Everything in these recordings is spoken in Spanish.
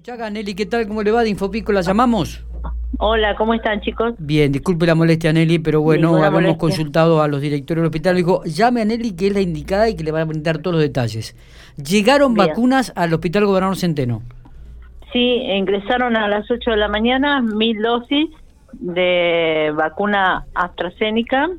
Chaga, Nelly, ¿qué tal? ¿Cómo le va? De Infopico la llamamos. Hola, ¿cómo están chicos? Bien, disculpe la molestia, Nelly, pero bueno, Ninguna habíamos molestia. consultado a los directores del hospital. Dijo, llame a Nelly, que es la indicada y que le va a brindar todos los detalles. Llegaron Bien. vacunas al Hospital Gobernador Centeno. Sí, ingresaron a las 8 de la mañana mil dosis de vacuna AstraZeneca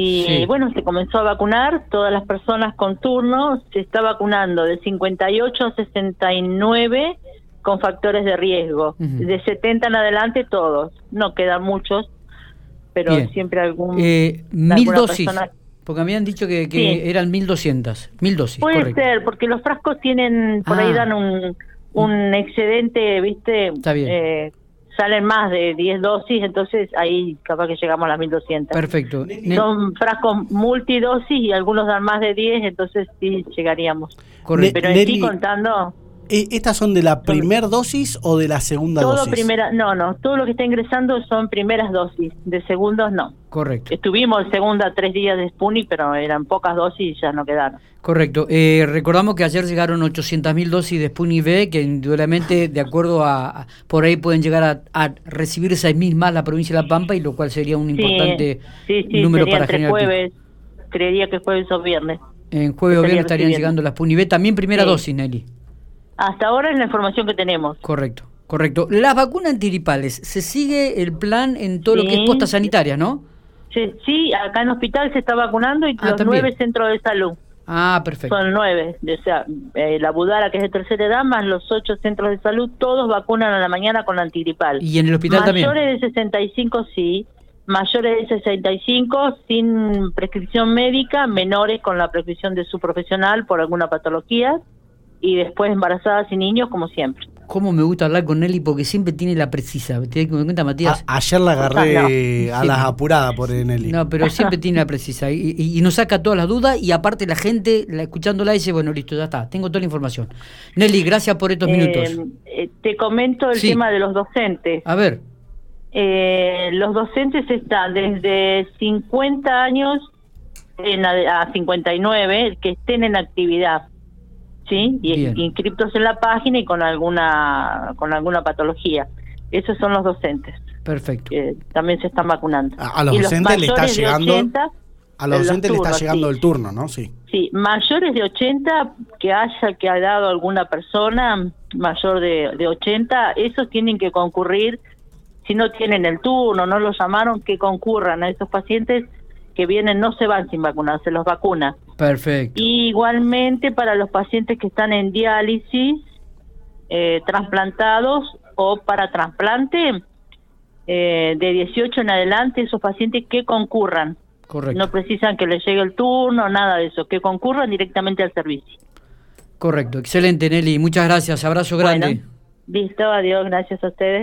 y Sí. bueno, se comenzó a vacunar todas las personas con turno, se está vacunando de 58 a 69 con factores de riesgo, Ujú. de 70 en adelante todos, no quedan muchos, pero Bien. siempre algún Eh, mil dosis, persona- porque me habían dicho que, que Sí. eran mil doscientas. Mil dosis, Puede correcto. ser, porque los frascos tienen, por ahí Ah. dan un, un excedente, ¿viste? Está bien. Eh, salen más de 10 dosis, entonces ahí capaz que llegamos a las 1200. Perfecto. Son frascos multidosis y algunos dan más de 10, entonces sí llegaríamos. correcto. Pero en sí contando, ¿Estas son de la primer dosis o de la segunda todo dosis? primera, no, no, todo lo que está ingresando son primeras dosis, de segundos no. Correcto. Estuvimos segunda tres días de Sputnik, pero eran pocas dosis y ya no quedaron. Correcto. Eh, recordamos que ayer llegaron 800.000 dosis de Sputnik V, que indudablemente, de acuerdo a, por ahí pueden llegar a, a recibir 6.000 más la provincia de La Pampa, y lo cual sería un importante sí, sí, número sería para entre generar. jueves, creería que jueves o viernes. En jueves o viernes estarían recibiendo. llegando las Sputnik V, también primera Sí. dosis, Nelly. Hasta ahora es la información que tenemos. Correcto, correcto. Las vacunas antiripales, se sigue el plan en todo lo que es Sí. postas sanitarias, ¿no? Sí, sí, acá en hospital se está vacunando y Ah, los también. nueve centros de salud. Ah, perfecto. Son nueve. O sea, eh, la Budara, que es de tercera edad, más los ocho centros de salud, todos vacunan a la mañana con antigripal. Y en el hospital también. Mayores de 65, sí. Mayores de 65 sin prescripción médica, menores con la prescripción de su profesional por alguna patología y después embarazadas y niños como siempre. ¿Cómo me gusta hablar con Nelly? Porque siempre tiene la precisa. ¿Te das cuenta, Matías? A- ayer la agarré Ah, no. a las apuradas por Nelly. No, pero siempre tiene la precisa y, y- y nos saca todas las dudas y aparte la gente la, escuchándola dice, bueno, listo, ya está, tengo toda la información. Nelly, gracias por estos minutos. Eh, eh, te comento el Sí. tema de los docentes. A ver, Eh, los docentes están desde 50 años en a, a 59 que estén en actividad, ¿sí? Y Bien. inscriptos en la página y con alguna con alguna patología. Esos son los docentes perfecto. que también se están vacunando. A- a los Y docentes le está llegando- 80, a los en docentes le está llegando sí. el turno, ¿no? Sí. Sí, mayores de 80 que haya que ha dado alguna persona mayor de, de 80, esos tienen que concurrir, si no tienen el turno, no los llamaron, que concurran a esos pacientes que vienen, no se van sin vacunar, se los vacuna. Perfecto. Y igualmente para los pacientes que están en diálisis, eh, trasplantados o para trasplante, eh, de 18 en adelante, esos pacientes que concurran. Correcto. No precisan que les llegue el turno, nada de eso, que concurran directamente al servicio. Correcto. Excelente, Nelly. Muchas gracias. Abrazo grande. Bueno, listo, adiós, gracias a ustedes.